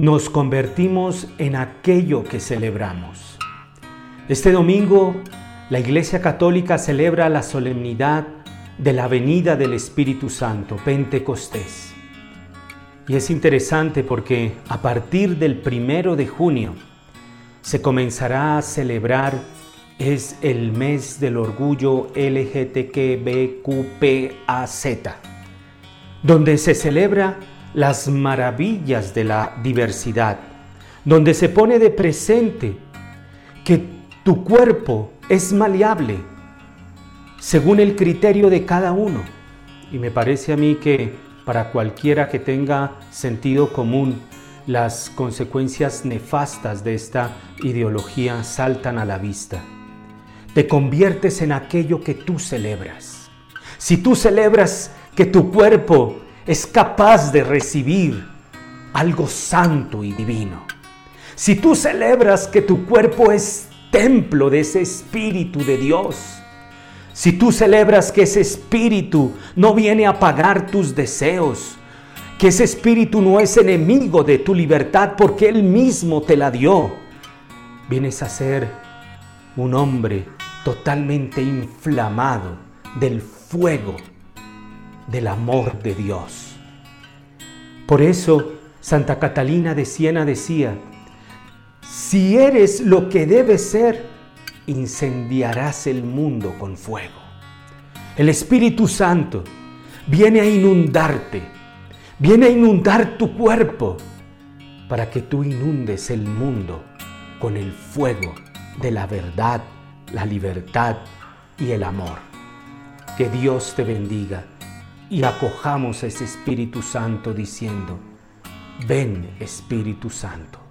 nos convertimos en aquello que celebramos. Este domingo la Iglesia Católica celebra la solemnidad de la venida del Espíritu Santo, Pentecostés. Y es interesante porque a partir del primero de junio se comenzará a celebrar, es el mes del orgullo LGTBQPAZ, donde se celebra las maravillas de la diversidad, donde se pone de presente que tu cuerpo es maleable según el criterio de cada uno. Y me parece a mí que para cualquiera que tenga sentido común, las consecuencias nefastas de esta ideología saltan a la vista. Te conviertes en aquello que tú celebras. Si tú celebras que tu cuerpo es capaz de recibir algo santo y divino. Si tú celebras que tu cuerpo es templo de ese Espíritu de Dios, si tú celebras que ese Espíritu no viene a pagar tus deseos, que ese Espíritu no es enemigo de tu libertad porque Él mismo te la dio, vienes a ser un hombre totalmente inflamado del fuego del amor de Dios. Por eso Santa Catalina de Siena decía, si eres lo que debes ser, incendiarás el mundo con fuego. El Espíritu Santo viene a inundarte, viene a inundar tu cuerpo para que tú inundes el mundo con el fuego de la verdad, la libertad y el amor. Que Dios te bendiga y acojamos a ese Espíritu Santo diciendo, ven Espíritu Santo.